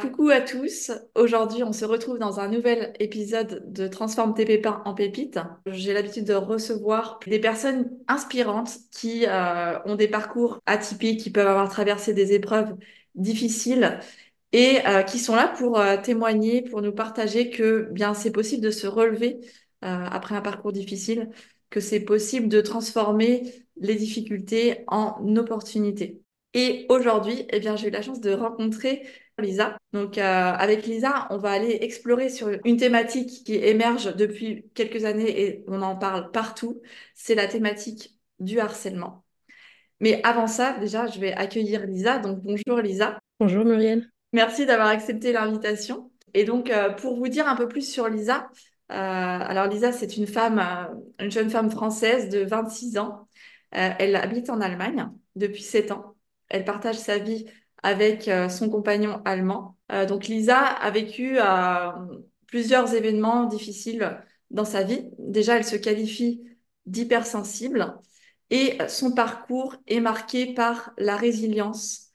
Coucou à tous, aujourd'hui on se retrouve dans un nouvel épisode de Transforme tes pépins en pépites. J'ai l'habitude de recevoir des personnes inspirantes qui euh, ont des parcours atypiques, qui peuvent avoir traversé des épreuves difficiles et euh, qui sont là pour euh, témoigner, pour nous partager que bien c'est possible de se relever après un parcours difficile, que c'est possible de transformer les difficultés en opportunités. Et aujourd'hui, eh bien, j'ai eu la chance de rencontrer Lisa. Donc, euh, avec Lisa, on va aller explorer sur une thématique qui émerge depuis quelques années et on en parle partout. C'est la thématique du harcèlement. Mais avant ça, déjà, je vais accueillir Lisa. Donc, bonjour Lisa. Bonjour Muriel. Merci d'avoir accepté l'invitation. Et donc, euh, pour vous dire un peu plus sur Lisa, euh, alors Lisa, c'est une femme, une jeune femme française de 26 ans. elle habite en Allemagne depuis 7 ans. Elle partage sa vie avec euh, son compagnon allemand. Euh, donc Lisa a vécu euh, plusieurs événements difficiles dans sa vie. Déjà, elle se qualifie d'hypersensible et son parcours est marqué par la résilience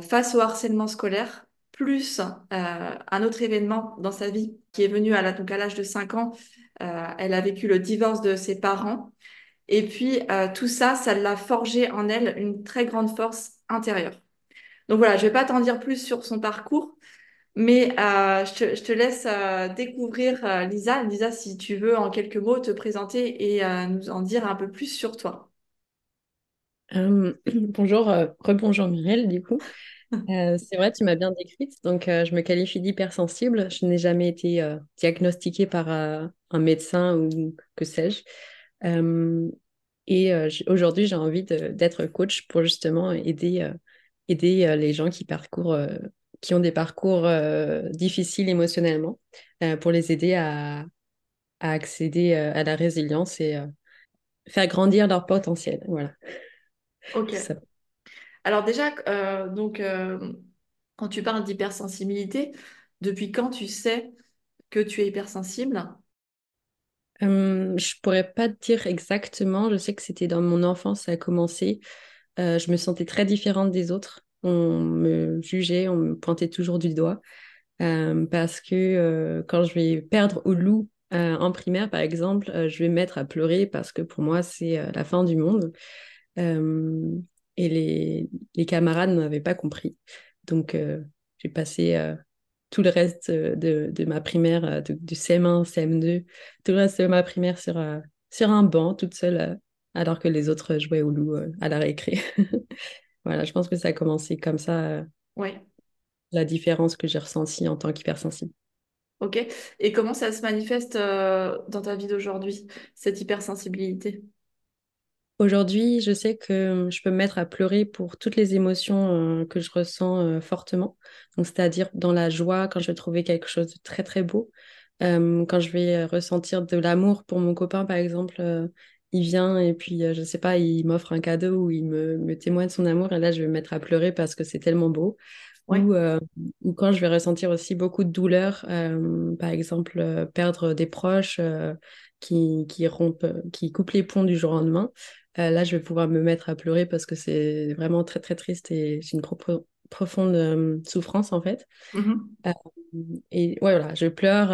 face au harcèlement scolaire, plus un autre événement dans sa vie qui est venu à l'âge de 5 ans. elle a vécu le divorce de ses parents. Et puis, tout ça, ça l'a forgé en elle une très grande force intérieure. Donc voilà, je ne vais pas t'en dire plus sur son parcours, mais euh, je, te, laisse euh, découvrir euh, Lisa. Lisa, si tu veux en quelques mots te présenter et nous en dire un peu plus sur toi. bonjour, rebonjour Muriel, du coup. c'est vrai, tu m'as bien décrite. Donc, je me qualifie d'hypersensible. Je n'ai jamais été diagnostiquée par un médecin ou que sais-je. et aujourd'hui, j'ai envie d'être coach pour justement aider aider euh, les gens qui parcourent, euh, qui ont des parcours euh, difficiles émotionnellement, pour les aider à, accéder à la résilience et faire grandir leur potentiel. Voilà. Ok. Alors déjà, donc, quand tu parles d'hypersensibilité, depuis quand tu sais que tu es hypersensible? Euh, Je pourrais pas te dire exactement. Je sais que c'était dans mon enfance, ça a commencé. Euh, je me sentais très différente des autres. On me jugeait, on me pointait toujours du doigt. Euh, parce que euh, quand je vais perdre au loup en primaire, par exemple, je vais me mettre à pleurer parce que pour moi, c'est la fin du monde. et les, les camarades n'avaient pas compris. Donc, j'ai passé tout le reste de, ma primaire, du CM1, CM2, tout le reste de ma primaire sur, sur un banc, toute seule alors que les autres jouaient au loup euh, à la récré. voilà, je pense que ça a commencé comme ça. Euh, ouais. La différence que j'ai ressentie en tant qu'hypersensible. Ok. Et comment ça se manifeste euh, dans ta vie d'aujourd'hui, cette hypersensibilité? Aujourd'hui, je sais que je peux me mettre à pleurer pour toutes les émotions que je ressens fortement. Donc, c'est-à-dire dans la joie, quand je vais trouver quelque chose de très très beau, quand je vais ressentir de l'amour pour mon copain, par exemple, il vient et puis, euh, je sais pas, il m'offre un cadeau ou il me, me, témoigne son amour et là, je vais me mettre à pleurer parce que c'est tellement beau. Ou, euh, ou, quand je vais ressentir aussi beaucoup de douleur, euh, par exemple, perdre des proches qui, qui rompent, qui coupent les ponts du jour au lendemain. là, je vais pouvoir me mettre à pleurer parce que c'est vraiment très, très triste et j'ai une profonde souffrance, en fait. Mmh et ouais, voilà, je pleure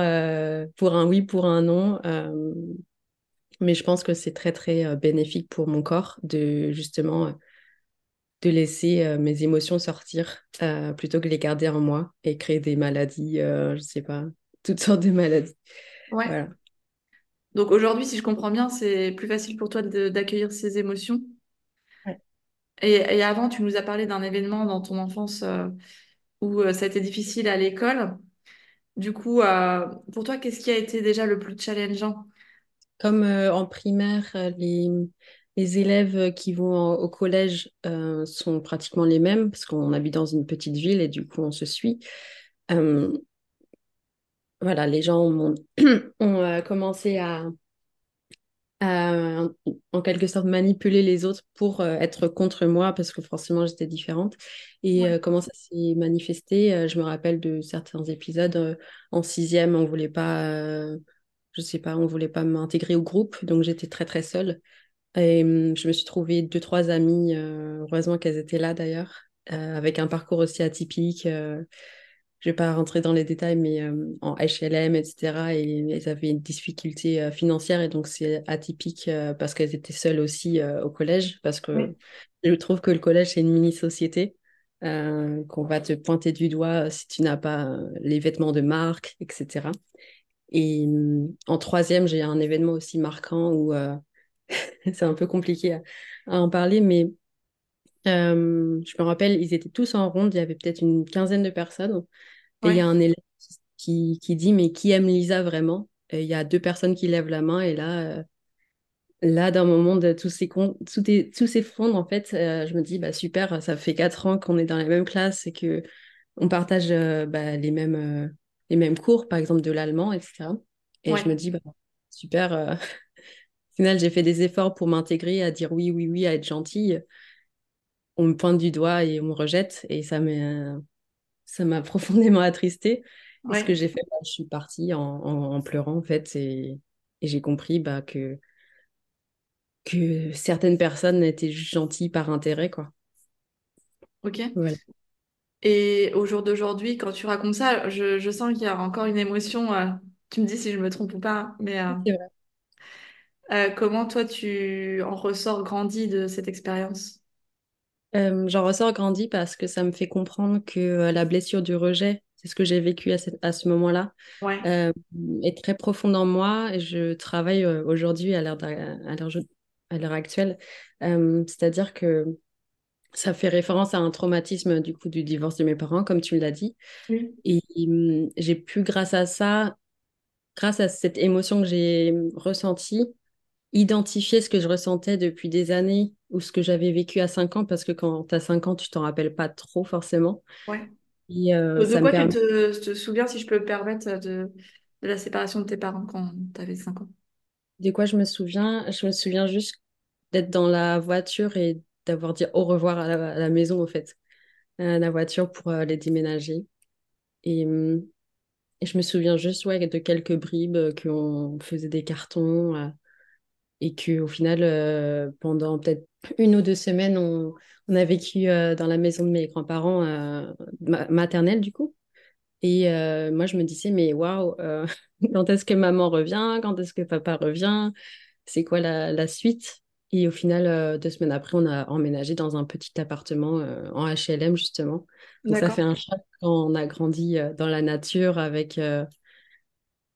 pour un oui, pour un non. Mais je pense que c'est très, très euh, bénéfique pour mon corps de justement euh, de laisser euh, mes émotions sortir plutôt que les garder en moi et créer des maladies, je ne sais pas, toutes sortes de maladies. Ouais. Donc aujourd'hui, si je comprends bien, c'est plus facile pour toi d'accueillir ces émotions. Ouais. Et, et, avant, tu nous as parlé d'un événement dans ton enfance où ça a été difficile à l'école. Du coup, pour toi, qu'est-ce qui a été déjà le plus challengeant? Comme euh, en primaire, euh, les, les, élèves qui vont au collège euh, sont pratiquement les mêmes parce qu'on habite dans une petite ville et du coup on se suit. voilà, les gens ont, ont euh, commencé à, à, en quelque sorte, manipuler les autres pour euh, être contre moi parce que forcément j'étais différente. Et Ouais. euh, comment ça s'est manifesté? Euh, Je me rappelle de certains épisodes. euh, en sixième, on voulait pas, euh, je sais pas, on voulait pas m'intégrer au groupe, donc j'étais très très seule. Et hum, je me suis trouvé deux, trois amies, euh, heureusement qu'elles étaient là d'ailleurs, euh, avec un parcours aussi atypique. euh, je vais pas rentrer dans les détails, mais en HLM, etc. Et elles avaient une difficulté financière et donc c'est atypique parce qu'elles étaient seules aussi au collège, parce que Oui. je trouve que le collège, c'est une mini-société, qu'on va te pointer du doigt si tu n'as pas les vêtements de marque, etc. Et hum, en troisième, j'ai un événement aussi marquant où euh, c'est un peu compliqué à, à en parler, mais euh, je me rappelle, ils étaient tous en ronde, il y avait peut-être une quinzaine de personnes. Et il y a un élève qui, qui dit, mais qui aime Lisa vraiment? Et il y a deux personnes qui lèvent la main, et là, euh, là dans mon monde, tout s'effondre, en fait. Euh, je me dis, bah super, ça fait quatre ans qu'on est dans la même classe et que on partage euh, bah, les mêmes, les mêmes cours, par exemple de l'allemand, etc. Et je Ouais. me dis, bah, super. euh, Au final, j'ai fait des efforts pour m'intégrer, à dire oui, oui, oui, à être gentille. On me pointe du doigt et on me rejette. Et ça m'a, profondément attristée. Et ce que Ouais. j'ai fait, bah, je suis partie en, en- en pleurant, en fait. Et, et j'ai compris bah, que, que certaines personnes étaient juste gentilles par intérêt, quoi. Ok. Voilà. Et au jour d'aujourd'hui, quand tu racontes ça, je, je sens qu'il y a encore une émotion. euh, tu me dis si je me trompe ou pas, mais euh, C'est vrai. euh, comment toi tu en ressors grandi de cette expérience? Euh, j'en ressors grandi parce que ça me fait comprendre que euh, la blessure du rejet, c'est ce que j'ai vécu à, cette- à ce moment-là, Ouais. euh, est très profonde en moi. Et je travaille euh, aujourd'hui à l'heure d'a- à l'heure à l'heure actuelle. Euh, c'est-à-dire que ça fait référence à un traumatisme du coup du divorce de mes parents, comme tu l'as dit. Oui. Et hum, j'ai pu, grâce à ça, grâce à cette émotion que j'ai hum, ressentie, identifier ce que je ressentais depuis des années ou ce que j'avais vécu à 5 ans, parce que quand tu as 5 ans, tu t'en rappelles pas trop forcément. Ouais. Et euh, De quoi tu te, te souviens, si je peux me permettre, de, de la séparation de tes parents quand tu avais 5 ans? De quoi je me souviens? Je me souviens juste d'être dans la voiture et d'avoir dit au revoir à la, maison, en fait, à la voiture pour euh, les déménager. Et, hum, et je me souviens juste ouais, de quelques bribes, euh, qu'on faisait des cartons euh, et qu'au final, pendant peut-être une ou deux semaines, on, a vécu dans la maison de mes grands-parents ma- maternels, du coup. Et moi, je me disais, mais waouh, quand est-ce que maman revient? Quand est-ce que papa revient? C'est quoi la suite? Et au final, euh, deux semaines après, on a emménagé dans un petit appartement euh, en HLM, justement. Donc, ça fait un choc quand on a grandi euh, dans la nature avec,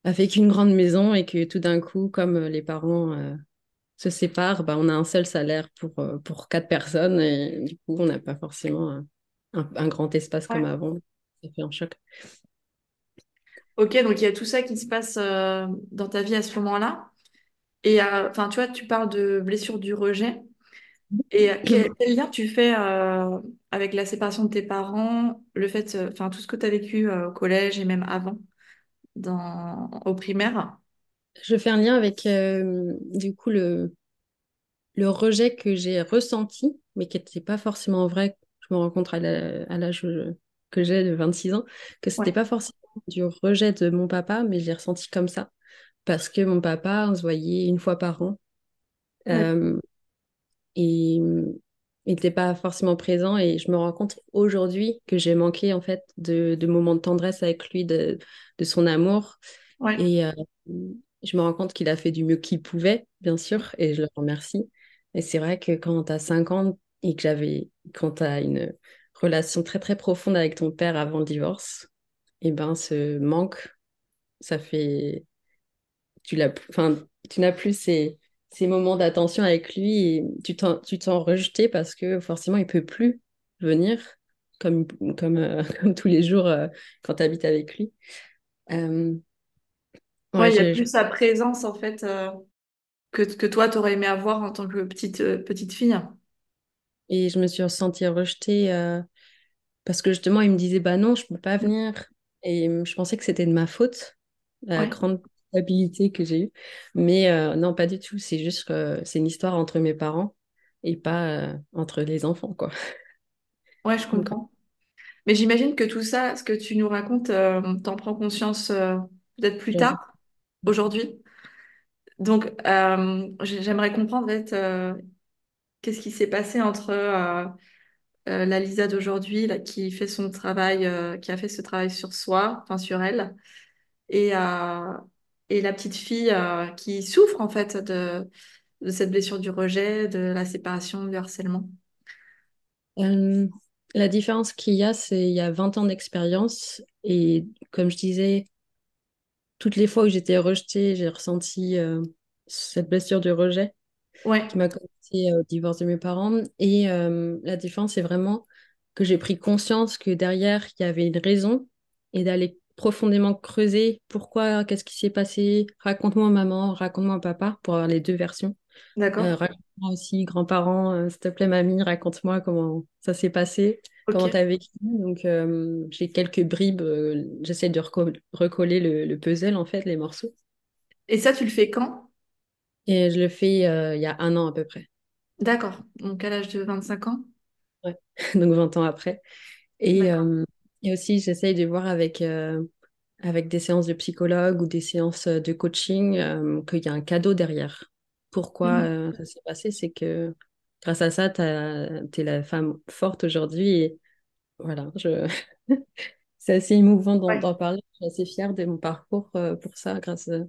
avec une grande maison et que tout d'un coup, comme les parents se séparent, bah, on a un seul salaire pour, pour quatre personnes et du coup, on n'a pas forcément un, grand espace comme avant. Ça fait un choc. Ok, donc il y a tout ça qui se passe dans ta vie à ce moment-là? Et euh, enfin, tu vois, tu parles de blessure du rejet. Et euh, quel, quel lien tu fais euh, avec la séparation de tes parents, le fait, enfin, tout ce que tu as vécu euh, au collège et même avant, dans, au primaire? Je fais un lien avec euh, du coup le, le rejet que j'ai ressenti, mais qui n'était pas forcément vrai. Je me rends compte à l'âge que j'ai de 26 ans, que c'était Ouais, pas forcément du rejet de mon papa, mais je l'ai ressenti comme ça. Parce que mon papa, on se voyait une fois par an. euh, et il n'était pas forcément présent. Et je me rends compte aujourd'hui que j'ai manqué en fait de, de moments de tendresse avec lui, de, de son amour. Ouais, Et euh, je me rends compte qu'il a fait du mieux qu'il pouvait, bien sûr, et je le remercie. Et c'est vrai que quand tu as 5 ans et que j'avais, quand tu as une relation très très profonde avec ton père avant le divorce, et ben ce manque, ça fait, tu l'as, enfin, tu n'as plus ces, ces moments d'attention avec lui et tu t'en, tu t'en rejeté parce que forcément il peut plus venir comme, comme, euh, comme tous les jours euh, quand tu habites avec lui. Euh, ouais, ouais, il y a plus sa présence en fait que, que toi, tu aurais aimé avoir en tant que petite, petite fille. et je me suis sentie rejetée parce que justement il me disait bah non, je peux pas venir et je pensais que c'était de ma faute. la Ouais. grande habilité que j'ai eue. Mais euh, non, pas du tout. C'est juste que c'est une histoire entre mes parents et pas euh, entre les enfants, quoi. Ouais, je comprends. Mais j'imagine que tout ça, ce que tu nous racontes, euh, t'en prends conscience euh, peut-être plus tard, aujourd'hui. Donc, euh, j'ai- j'aimerais comprendre en fait, euh, qu'est-ce qui s'est passé entre euh, euh, la Lisa d'aujourd'hui, qui fait son travail, euh, qui a fait ce travail sur soi, enfin sur elle, et, euh, et la petite fille euh, qui souffre en fait de, de cette blessure du rejet, de la séparation, du harcèlement. Euh, la différence qu'il y a, c'est il y a 20 ans d'expérience et comme je disais, toutes les fois où j'étais rejetée, j'ai ressenti euh, cette blessure de rejet Ouais, qui m'a commencé au divorce de mes parents. Et la différence, c'est vraiment que j'ai pris conscience que derrière, il y avait une raison et d'aller profondément creuser pourquoi, qu'est-ce qui s'est passé, raconte-moi maman, raconte-moi papa, pour avoir les deux versions. Euh, d'accord. raconte-moi aussi, grands-parents, euh, s'il te plaît, mamie, raconte-moi comment ça s'est passé, Ok. comment tu as vécu. Donc, euh, j'ai quelques bribes, euh, j'essaie de reco- recoller le, le puzzle, en fait, les morceaux. Et ça, tu le fais quand? Et je le fais euh, il y a un an à peu près, D'accord. Donc à l'âge de 25 ans? Ouais. donc 20 ans après. Et, euh, et aussi, j'essaye de voir avec, euh, avec des séances de psychologue ou des séances euh, de coaching euh, qu'il y a un cadeau derrière. Pourquoi euh, ça s'est passé? C'est que grâce à ça, tu es la femme forte aujourd'hui. Et voilà, je... c'est assez émouvant d'en Ouais. d'en parler. Je suis assez fière de mon parcours pour ça. Grâce à...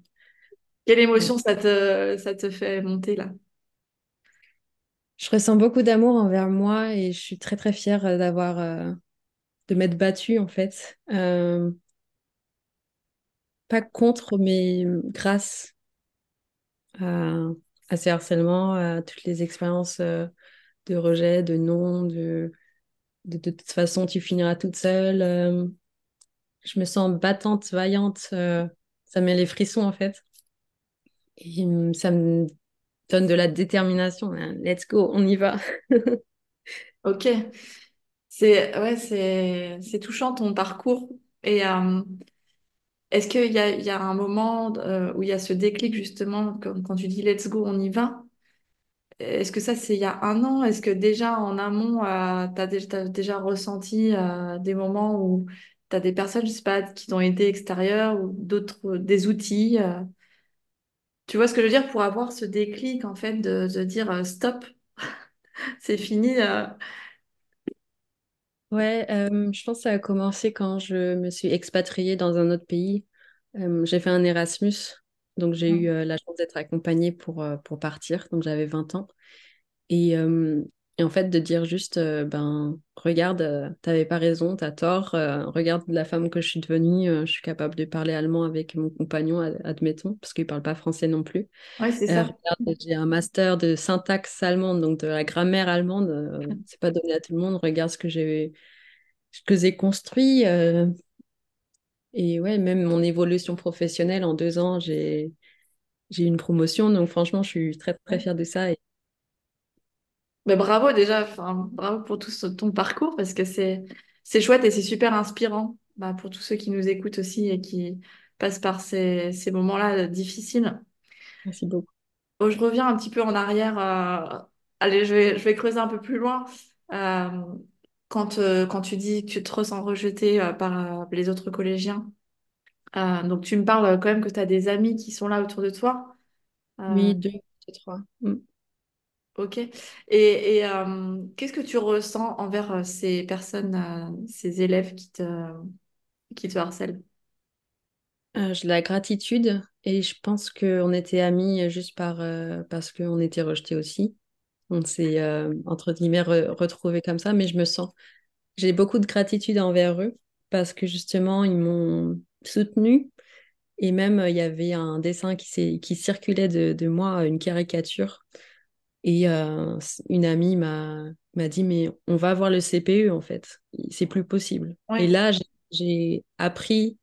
Quelle émotion ça te, ça te fait monter là? Je ressens beaucoup d'amour envers moi et je suis très très fière d'avoir euh, de m'être battue en fait. Euh, pas contre, mais grâce à, ces harcèlements, à toutes les expériences euh, de rejet, de non, de, de, toute façon, tu finiras toute seule. euh, je me sens battante, vaillante. euh, ça met les frissons, en fait. Et ça me donne de la détermination. hein. Let's go, on y va. Ok. C'est ouais, c'est c'est touchant ton parcours. Et euh, est-ce qu'il y a, y a un moment euh, où il y a ce déclic justement, comme quand tu dis let's go, on y va? Est-ce que ça c'est il y a un an? Est-ce que déjà en amont, euh, tu as, déjà ressenti des moments où tu as des personnes, je sais pas, qui t'ont aidé extérieures ou d'autres, des outils? tu vois ce que je veux dire? Pour avoir ce déclic en fait de, dire stop, c'est fini. Ouais, euh, je pense que ça a commencé quand je me suis expatriée dans un autre pays. Euh, j'ai fait un Erasmus, donc j'ai eu euh, la chance d'être accompagnée pour, euh, pour partir, donc j'avais 20 ans. Et, euh, et en fait, de dire juste, euh, ben, regarde, euh, t'avais pas raison, t'as tort, euh, regarde la femme que je suis devenue, euh, je suis capable de parler allemand avec mon compagnon, ad- admettons, parce qu'il parle pas français non plus. Ouais, c'est ça. regarde, j'ai un master de syntaxe allemande, donc de la grammaire allemande, c'est pas donné à tout le monde, regarde ce que j'ai ce que j'ai construit. et ouais, même mon évolution professionnelle en deux ans, j'ai j'ai eu une promotion, donc franchement, je suis très très fière de ça. Et Mais bravo déjà, enfin, bravo pour tout ce- ton parcours parce que c'est c'est chouette et c'est super inspirant bah, pour tous ceux qui nous écoutent aussi et qui passent par ces, ces moments-là euh, difficiles. merci beaucoup. Je reviens un petit peu en arrière. euh, Allez, je vais, je vais creuser un peu plus loin. Euh, quand, euh, quand tu dis que tu te ressens rejeté par les autres collégiens, donc tu me parles quand même que tu as des amis qui sont là autour de toi. Oui, deux, deux, trois. Mm. Ok. Et, et euh, qu'est-ce que tu ressens envers euh, ces personnes, euh, ces élèves qui te, qui te harcèlent? Euh, de la gratitude et je pense qu'on était amis juste par, euh, parce qu'on était rejetés aussi. On s'est, entre guillemets, re- retrouvés comme ça, mais je me sens, j'ai beaucoup de gratitude envers eux parce que justement, ils m'ont soutenue et même il y avait un dessin qui, qui circulait de, de moi, une caricature. Et euh, une amie m'a m'a dit, mais on va voir le CPE en fait, c'est plus possible. Et là, j'ai j'ai appris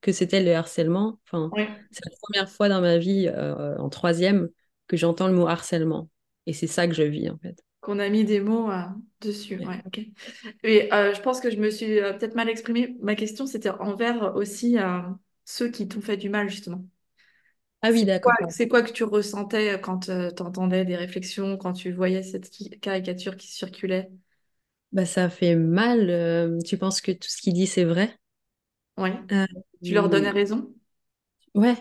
que c'était le harcèlement. Enfin, c'est la première fois dans ma vie, euh, en troisième, que j'entends le mot harcèlement. Et c'est ça que je vis en fait. Qu'on a mis des mots euh, dessus. Ouais. Ouais, ok. Et je pense que je me suis peut-être mal exprimée. Ma question, c'était envers aussi. ceux qui t'ont fait du mal, justement. Ah oui, d'accord. c'est quoi que tu ressentais quand tu entendais des réflexions, quand tu voyais cette caricature qui circulait? Bah, ça fait mal. euh, tu penses que tout ce qu'il dit, c'est vrai? Oui. Euh, Tu leur donnais raison? ouais,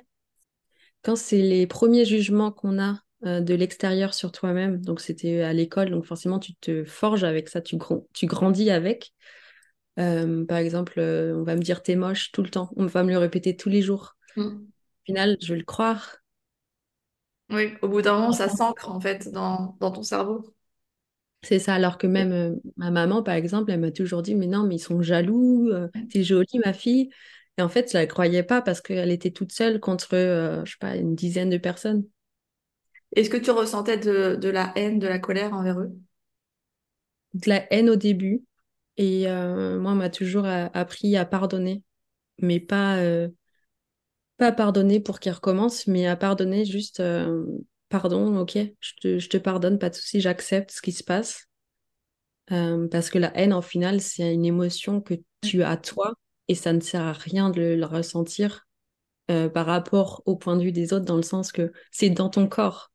quand c'est les premiers jugements qu'on a euh, de l'extérieur sur toi-même, donc c'était à l'école, donc forcément tu te forges avec ça, tu, gr- tu grandis avec. Euh, par exemple, euh, on va me dire t'es moche tout le temps, on va me le répéter tous les jours. Mm. Au final, je vais le croire. Oui, au bout d'un moment, ça s'ancre en fait dans, dans ton cerveau. C'est ça, alors que même euh, ma maman, par exemple, elle m'a toujours dit, mais non, mais ils sont jaloux, euh, t'es jolie, ma fille. Et en fait, je la croyais pas parce qu'elle était toute seule contre, euh, je sais pas, une dizaine de personnes. Est-ce que tu ressentais de, de la haine, de la colère envers eux? De la haine au début. Et euh, moi, on m'a toujours appris à pardonner, mais pas, euh, pas pardonner pour qu'ils recommencent, mais à pardonner juste, euh, pardon, ok, je te, je te pardonne, pas de souci, j'accepte ce qui se passe. Euh, parce que la haine, en final, c'est une émotion que tu as toi et ça ne sert à rien de le, le ressentir euh, par rapport au point de vue des autres, dans le sens que c'est dans ton corps.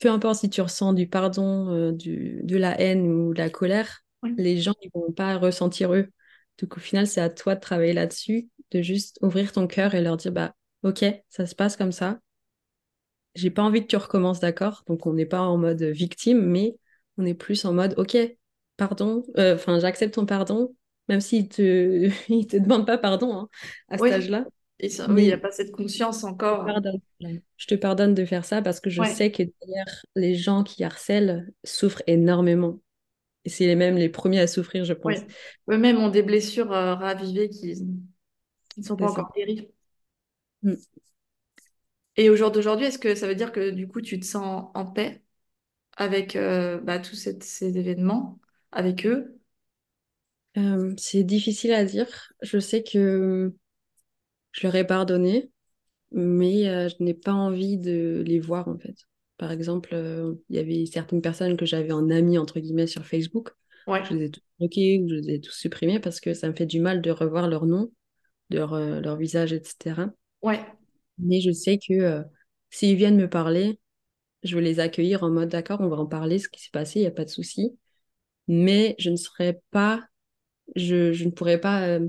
Peu importe si tu ressens du pardon, du, de la haine ou de la colère, Oui. les gens ne vont pas ressentir eux. Donc au final, c'est à toi de travailler là-dessus, de juste ouvrir ton cœur et leur dire, bah, ok, ça se passe comme ça. J'ai pas envie que tu recommences, d'accord? Donc on n'est pas en mode victime, mais on est plus en mode, ok, pardon, euh, enfin j'accepte ton pardon, même s'il te, il te demande pas pardon hein, à cet Oui, âge-là, Et ça- oui, il n'y a pas cette conscience je te encore. pardonne. Je te pardonne de faire ça parce que je Ouais. sais que derrière les gens qui harcèlent souffrent énormément. Et c'est les mêmes les premiers à souffrir, je Oui. pense. Eux-mêmes ont des blessures euh, ravivées qui, qui ne sont pas ça. encore guéries. Mm. Et au jour d'aujourd'hui, est-ce que ça veut dire que du coup, tu te sens en paix avec euh, bah, tous ces, ces événements, avec eux? Euh, c'est difficile à dire. Je sais que je leur ai pardonné. mais euh, je n'ai pas envie de les voir en fait. Par exemple, il y avait certaines personnes que j'avais en ami entre guillemets sur Facebook. Ouais. Je les ai tous bloqués ou je les ai tous supprimés parce que ça me fait du mal de revoir leur nom, leur, euh, leur visage, etc. Ouais. Mais je sais que euh, s'ils viennent me parler, je vais les accueillir en mode d'accord, on va en parler, ce qui s'est passé, il n'y a pas de souci. Mais je ne serai pas, je, je ne pourrais pas euh,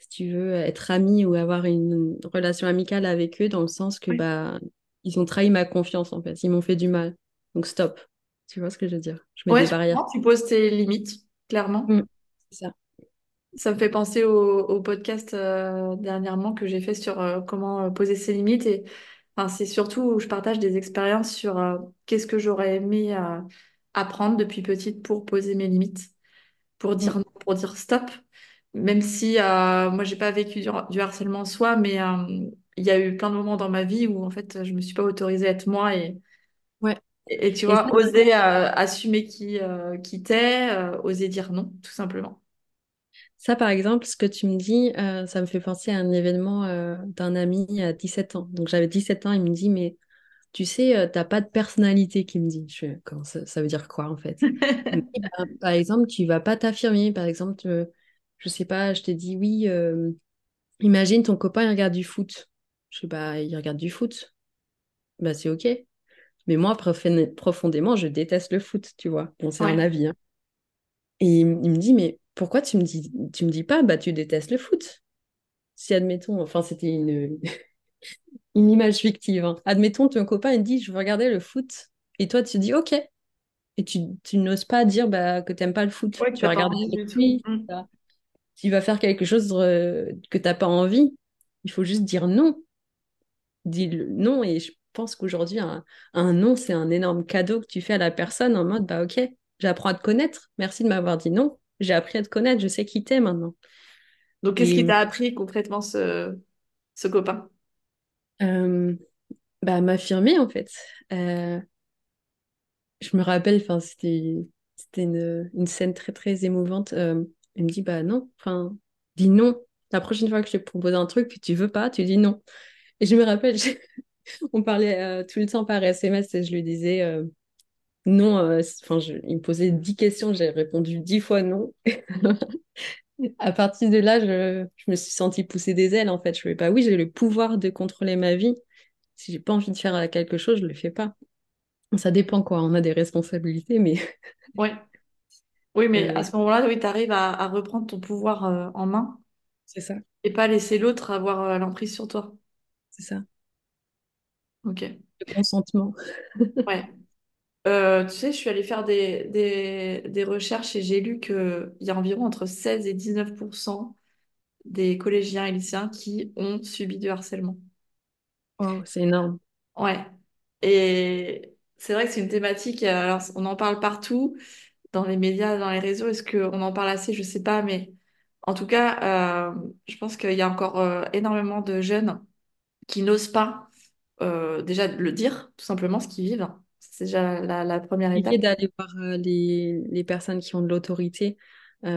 si tu veux, être ami ou avoir une relation amicale avec eux dans le sens que Ouais. bah ils ont trahi ma confiance en fait, ils m'ont fait du mal. Donc stop. Tu vois ce que je veux dire? Je mets Ouais, des barrières. tu poses tes limites, clairement. Mm, c'est ça. Ça me fait penser au, au podcast euh, dernièrement que j'ai fait sur euh, comment euh, poser ses limites. Et enfin, c'est surtout où je partage des expériences sur euh, qu'est-ce que j'aurais aimé apprendre depuis petite pour poser mes limites, pour dire Mm, non, pour dire stop. Même si moi, j'ai pas vécu du, du harcèlement en soi, mais il y a eu plein de moments dans ma vie où en fait, je me suis pas autorisée à être moi et, Ouais. et, et tu Et ça, vois, oser assumer qui, qui t'es, oser dire non, tout simplement. Ça, par exemple, ce que tu me dis, euh, ça me fait penser à un événement euh, d'un ami à 17 ans. Donc j'avais 17 ans, il me dit, mais tu sais, euh, t'as pas de personnalité, qui me dit. Je fais, comment ça, ça veut dire quoi en fait? Dit, bah, par exemple, tu vas pas t'affirmer. Par exemple, euh, je sais pas, je t'ai dit oui. Imagine ton copain, il regarde du foot. Je sais pas, il regarde du foot. Bah, c'est OK. Mais moi, profon- profondément, je déteste le foot, tu vois. Bon, c'est un Ouais. avis, hein. Et il me dit, mais pourquoi tu me dis, tu me dis pas, bah, tu détestes le foot? Si, admettons, enfin, c'était une, une image fictive, hein. Admettons, ton copain, il dit, je veux regarder le foot. Et toi, tu dis, OK. Et tu, tu n'oses pas dire bah, que t'aimes pas le foot. Ouais, Tu vas regarder envie avec du tout. lui. Mm. ça. Tu vas faire quelque chose euh, que t'as pas envie. Il faut juste dire non. dis le non et je pense qu'aujourd'hui un, un non c'est un énorme cadeau que tu fais à la personne en mode bah ok j'apprends à te connaître merci de m'avoir dit non j'ai appris à te connaître je sais qui t'es maintenant. Donc, qu'est-ce qui t'a appris concrètement ce, ce copain? euh, bah m'affirmer en fait. Euh, je me rappelle c'était une, une scène très très émouvante. Euh, il me dit bah non enfin dis non. La prochaine fois que je te propose un truc que tu veux pas tu dis non. Et je me rappelle on parlait euh, tout le temps par SMS et je lui disais Non, euh, enfin, il me posait 10 questions, j'ai répondu 10 fois non. à partir de là, je, je me suis sentie pousser des ailes en fait. Je ne pas, oui, j'ai le pouvoir de contrôler ma vie. Si j'ai pas envie de faire quelque chose, je le fais pas. Ça dépend quoi, on a des responsabilités, mais. Ouais. Oui, mais à ce moment-là, oui, tu arrives à, à, reprendre ton pouvoir euh, en main. C'est ça. Et pas laisser l'autre avoir euh, l'emprise sur toi. C'est ça. Ok. Le consentement. ouais. Euh, tu sais, je suis allée faire des, des, des recherches et j'ai lu qu'il y a environ entre 16 et 19% des collégiens et lycéens qui ont subi du harcèlement. Oh, c'est énorme. Ouais. Et c'est vrai que c'est une thématique, alors on en parle partout, dans les médias, dans les réseaux. Est-ce qu'on en parle assez? Je sais pas, mais en tout cas, euh, je pense qu'il y a encore euh, énormément de jeunes qui n'osent pas euh, déjà le dire, tout simplement, ce qu'ils vivent. C'est déjà la, première étape. d'aller voir les, les, personnes qui ont de l'autorité.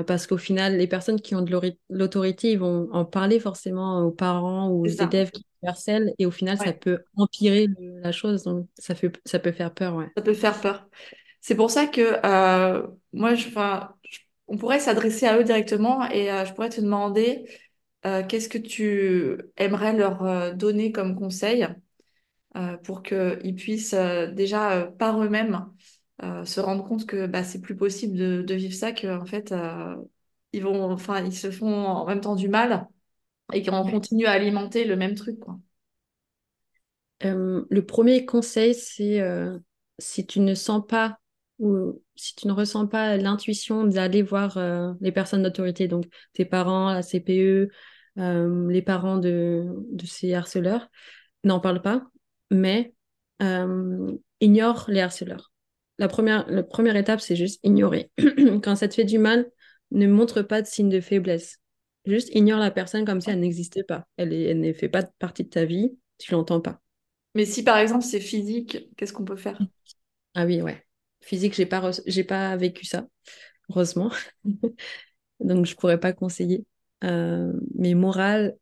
parce qu'au final, les personnes qui ont de l'autorité, ils vont en parler forcément aux parents ou aux élèves qui harcèlent. Et au final, ça peut empirer la chose. Donc, ça, fait, ça peut faire peur. Ouais. Ça peut faire peur. C'est pour ça que moi, je, je on pourrait s'adresser à eux directement et euh, je pourrais te demander euh, qu'est-ce que tu aimerais leur euh, donner comme conseil? Pour qu'ils puissent déjà par eux-mêmes se rendre compte que bah, c'est plus possible de, vivre ça, qu'en fait ils vont, enfin ils se font en même temps du mal et qu'on continue à alimenter le même truc quoi. le premier conseil, c'est si tu ne sens pas ou si tu ne ressens pas l'intuition d'aller voir euh, les personnes d'autorité, donc tes parents, la CPE, euh, les parents de, de ces harceleurs, n'en parle pas, mais euh, ignore les harceleurs. La première, la première étape, c'est juste ignorer. Quand ça te fait du mal, ne montre pas de signe de faiblesse. Juste ignore la personne comme si elle n'existait pas. Elle, elle ne fait pas partie de ta vie, tu l'entends pas. Mais si par exemple c'est physique, qu'est-ce qu'on peut faire? Ah oui, ouais. Physique, j'ai pas, j'ai pas vécu ça, heureusement. Donc, je pourrais pas conseiller. Euh, mais moral,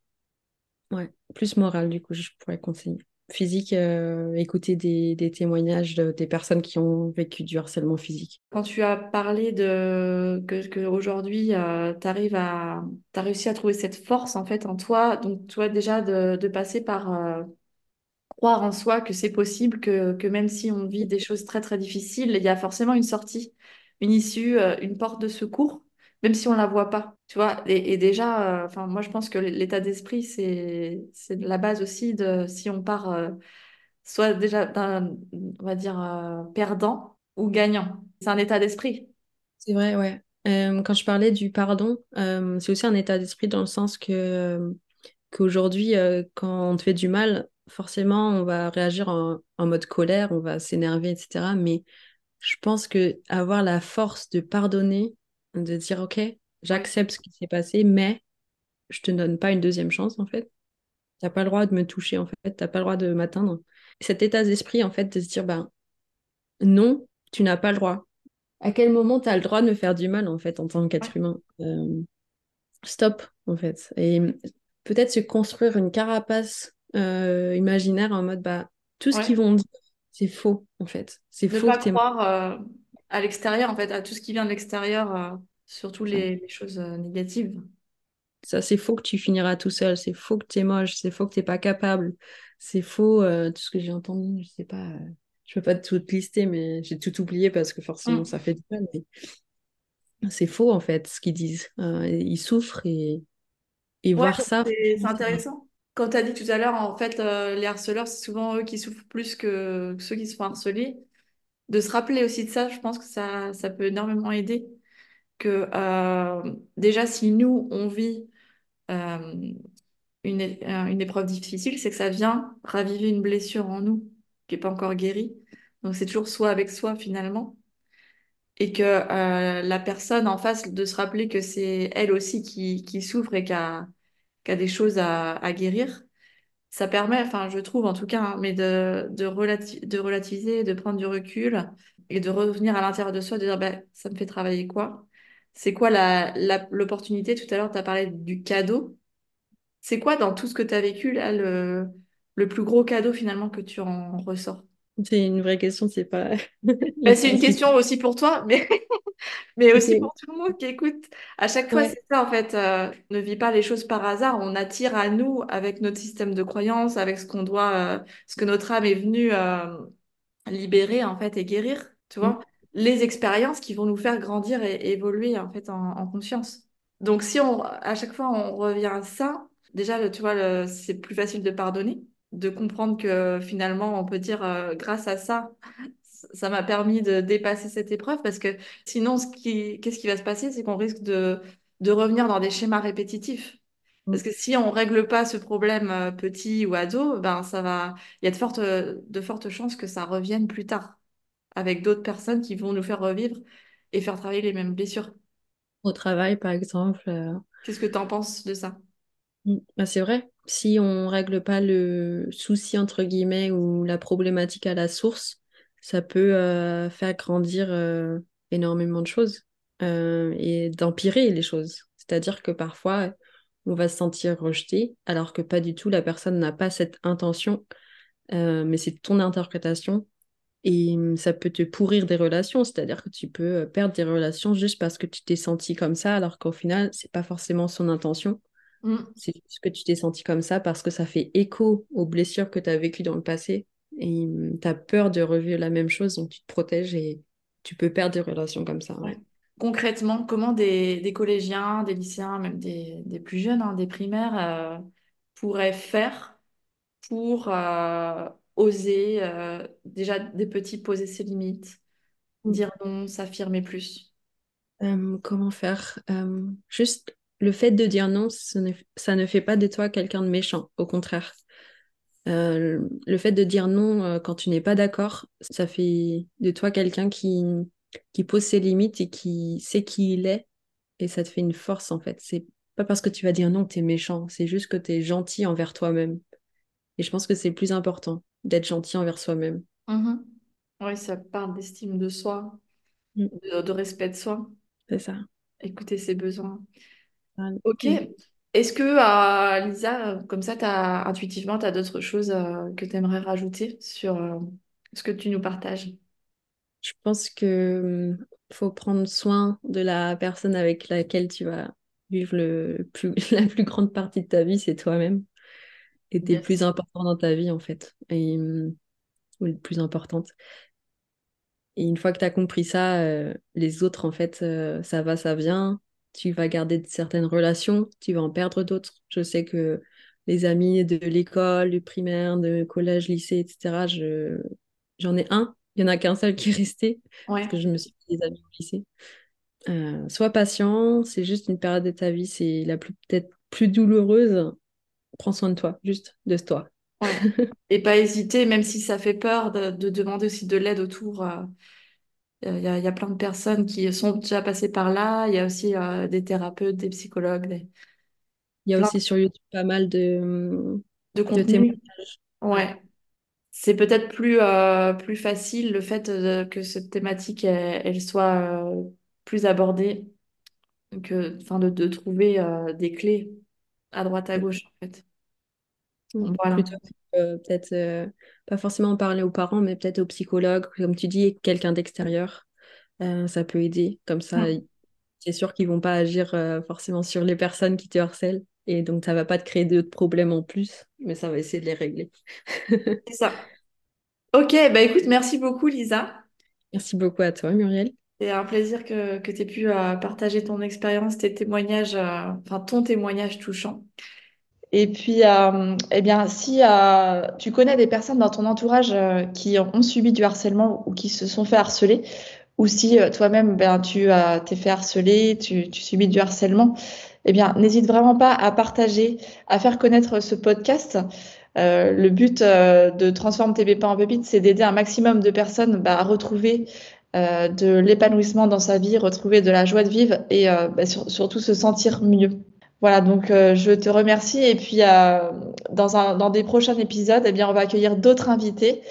ouais, plus moral, du coup, je pourrais conseiller. Physique, euh, écouter des, témoignages des personnes qui ont vécu du harcèlement physique. Quand tu as parlé de que, aujourd'hui, euh, tu à, as réussi à trouver cette force en fait en toi, donc toi déjà de, de passer par croire en soi que c'est possible, que, que, même si on vit des choses très très difficiles, il y a forcément une sortie, une issue, euh, une porte de secours, même si on la voit pas, tu vois. Et, déjà, euh, moi je pense que l'état d'esprit c'est la base aussi de si on part euh, soit déjà d'un on va dire perdant ou gagnant. C'est un état d'esprit. C'est vrai, ouais. quand je parlais du pardon, c'est aussi un état d'esprit dans le sens que qu'aujourd'hui, quand on te fait du mal, forcément, on va réagir en, mode colère, on va s'énerver, etc. Mais je pense que avoir la force de pardonner, de dire ok, j'accepte ce qui s'est passé, mais je te donne pas une deuxième chance en fait. T'as pas le droit de me toucher en fait, t'as pas le droit de m'atteindre. Cet état d'esprit en fait de se dire ben non, tu n'as pas le droit. À quel moment tu as le droit de me faire du mal en fait en tant qu'être humain? Euh, Stop en fait. Et peut-être se construire une carapace euh, imaginaire en mode bah, tout ce qu'ils vont dire, c'est faux en fait. C'est faux. Pas croire euh, à l'extérieur en fait, à tout ce qui vient de l'extérieur, euh, surtout les, les, choses négatives. Ça, c'est faux que tu finiras tout seul, c'est faux que tu es moche, c'est faux que tu n'es pas capable, c'est faux tout ce que j'ai entendu, je sais pas. Je peux pas tout lister, mais j'ai tout oublié parce que forcément mm. ça fait du mal. C'est faux en fait ce qu'ils disent. ils souffrent et, et voir ça. C'est intéressant. Quand tu as dit tout à l'heure, en fait, euh, les harceleurs, c'est souvent eux qui souffrent plus que, ceux qui se font harceler. De se rappeler aussi de ça, je pense que ça, ça peut énormément aider. Que euh, déjà, si nous, on vit euh, une, une épreuve difficile, c'est que ça vient raviver une blessure en nous qui n'est pas encore guérie. Donc, c'est toujours soi avec soi finalement. Et que la personne en face, de se rappeler que c'est elle aussi qui, qui souffre et qui a des choses à, guérir, ça permet, enfin je trouve en tout cas, hein, mais de, relativiser, de prendre du recul et de revenir à l'intérieur de soi, de dire bah, ça me fait travailler quoi? C'est quoi l'opportunité? Tout à l'heure, tu as parlé du cadeau. C'est quoi dans tout ce que tu as vécu le, le plus gros cadeau finalement que tu en ressors? C'est une vraie question, c'est pas. Bah, c'est une question aussi pour toi, mais. Mais aussi pour tout le monde qui écoute. À chaque fois, Ouais. c'est ça, en fait. euh, ne vit pas les choses par hasard. On attire à nous, avec notre système de croyance, avec ce qu'on doit, euh, ce que notre âme est venue euh, libérer, en fait, et guérir, tu Mm. vois, les expériences qui vont nous faire grandir et, et évoluer, en fait, en, en conscience. Donc, si on, à chaque fois, on revient à ça, déjà, le- tu vois, c'est plus facile de pardonner, de comprendre que finalement, on peut dire, euh, grâce à ça, ça m'a permis de dépasser cette épreuve parce que Sinon, ce qui, qu'est-ce qui va se passer, c'est qu'on risque de, de revenir dans des schémas répétitifs. Mm. Parce que si on règle pas ce problème euh, petit ou ado, ben ça va, il y a de fortes, de fortes chances que ça revienne plus tard avec d'autres personnes qui vont nous faire revivre et faire travailler les mêmes blessures. Au travail, par exemple. euh, Qu'est-ce que tu en penses de ça? Mm. Bah, c'est vrai, si on règle pas le souci entre guillemets ou la problématique à la source, ça peut euh, faire grandir euh, énormément de choses euh, et d'empirer les choses. C'est-à-dire que parfois, on va se sentir rejeté alors que pas du tout, la personne n'a pas cette intention, mais c'est ton interprétation. Et ça peut te pourrir des relations, c'est-à-dire que tu peux perdre des relations juste parce que tu t'es senti comme ça, alors qu'au final, c'est pas forcément son intention. Mm. C'est juste que tu t'es senti comme ça parce que ça fait écho aux blessures que tu as vécues dans le passé et tu as peur de revivre la même chose, donc tu te protèges et tu peux perdre des relations comme ça. Ouais. Concrètement, comment des, des collégiens, des lycéens, même des, des plus jeunes, hein, des primaires, euh, pourraient faire pour euh, oser euh, déjà des petits poser ses limites, Mm. dire non, s'affirmer plus? Comment faire? Juste le fait de dire non, ne- ça ne fait pas de toi quelqu'un de méchant, au contraire. Euh, le fait de dire non euh, quand tu n'es pas d'accord, ça fait de toi quelqu'un qui, qui pose ses limites et qui sait qui il est et ça te fait une force en fait. C'est pas parce que tu vas dire non que tu es méchant, c'est juste que tu es gentil envers toi-même. Et je pense que c'est le plus important d'être gentil envers soi-même. Mhm. Oui, ça parle d'estime de soi, Mm, de, de respect de soi, c'est ça. écouter ses besoins. Voilà. Ok. Mm. Est-ce que, euh, Lisa, comme ça, t'as, intuitivement, tu as d'autres choses euh, que tu aimerais rajouter sur euh, ce que tu nous partages? Je pense que hum, faut prendre soin de la personne avec laquelle tu vas vivre le plus, la plus grande partie de ta vie, c'est toi-même. Et t'es le plus important dans ta vie, en fait. Et, hum, ou le plus importante. Et une fois que tu as compris ça, euh, les autres, en fait, euh, ça va, ça vient. Tu vas garder certaines relations, tu vas en perdre d'autres. Je sais que les amis de l'école, du primaire, de collège, lycée, etc., je... j'en ai un. Il n'y en a qu'un seul qui est resté, parce que je me suis fait des amis au lycée. Euh, sois patient, c'est juste une période de ta vie, c'est la plus peut-être plus douloureuse. Prends soin de toi, juste de toi. Ouais. Et pas hésiter, même si ça fait peur, de, de demander aussi de l'aide autour. euh, Il y a, il y a plein de personnes qui sont déjà passées par là. Il y a aussi euh, des thérapeutes, des psychologues, des... Il y a plein aussi sur YouTube pas mal de, de témoignages. Ouais. C'est peut-être plus, euh, plus facile le fait que cette thématique elle, elle soit euh, plus abordée, que, enfin, de, de trouver des clés à droite à gauche, en fait. Voilà. Plutôt peut-être euh, pas forcément en parler aux parents, mais peut-être aux psychologues, comme tu dis, quelqu'un d'extérieur. Euh, ça peut aider. Comme ça, y- c'est sûr qu'ils vont pas agir euh, forcément sur les personnes qui te harcèlent. Et donc, ça va pas te créer d'autres problèmes en plus, mais ça va essayer de les régler. C'est ça. Ok, bah écoute, merci beaucoup, Lisa. Merci beaucoup à toi, Muriel. C'est un plaisir que, que tu aies pu euh, partager ton expérience, tes témoignages, euh, enfin ton témoignage touchant. Et puis, euh, eh bien, si euh, tu connais des personnes dans ton entourage euh, qui ont subi du harcèlement ou qui se sont fait harceler, ou si toi-même ben, tu t'es fait harceler, tu, tu subis du harcèlement, eh bien, n'hésite vraiment pas à partager, à faire connaître ce podcast. Le but de Transforme tes en pépites, c'est d'aider un maximum de personnes bah, à retrouver de l'épanouissement dans sa vie, retrouver de la joie de vivre et bah, sur- surtout se sentir mieux. Voilà, donc euh, je te remercie et puis euh, dans un, dans des prochains épisodes, eh bien, on va accueillir d'autres invités.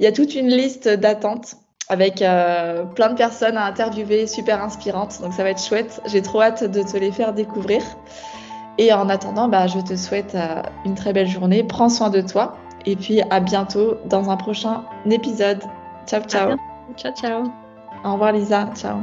Il y a toute une liste d'attentes avec euh, plein de personnes à interviewer, super inspirantes, donc ça va être chouette. J'ai trop hâte de te les faire découvrir. Et en attendant, bah, je te souhaite une très belle journée. Prends soin de toi. Et puis à bientôt dans un prochain épisode. Ciao, ciao. Ciao, ciao. Au revoir Lisa. Ciao.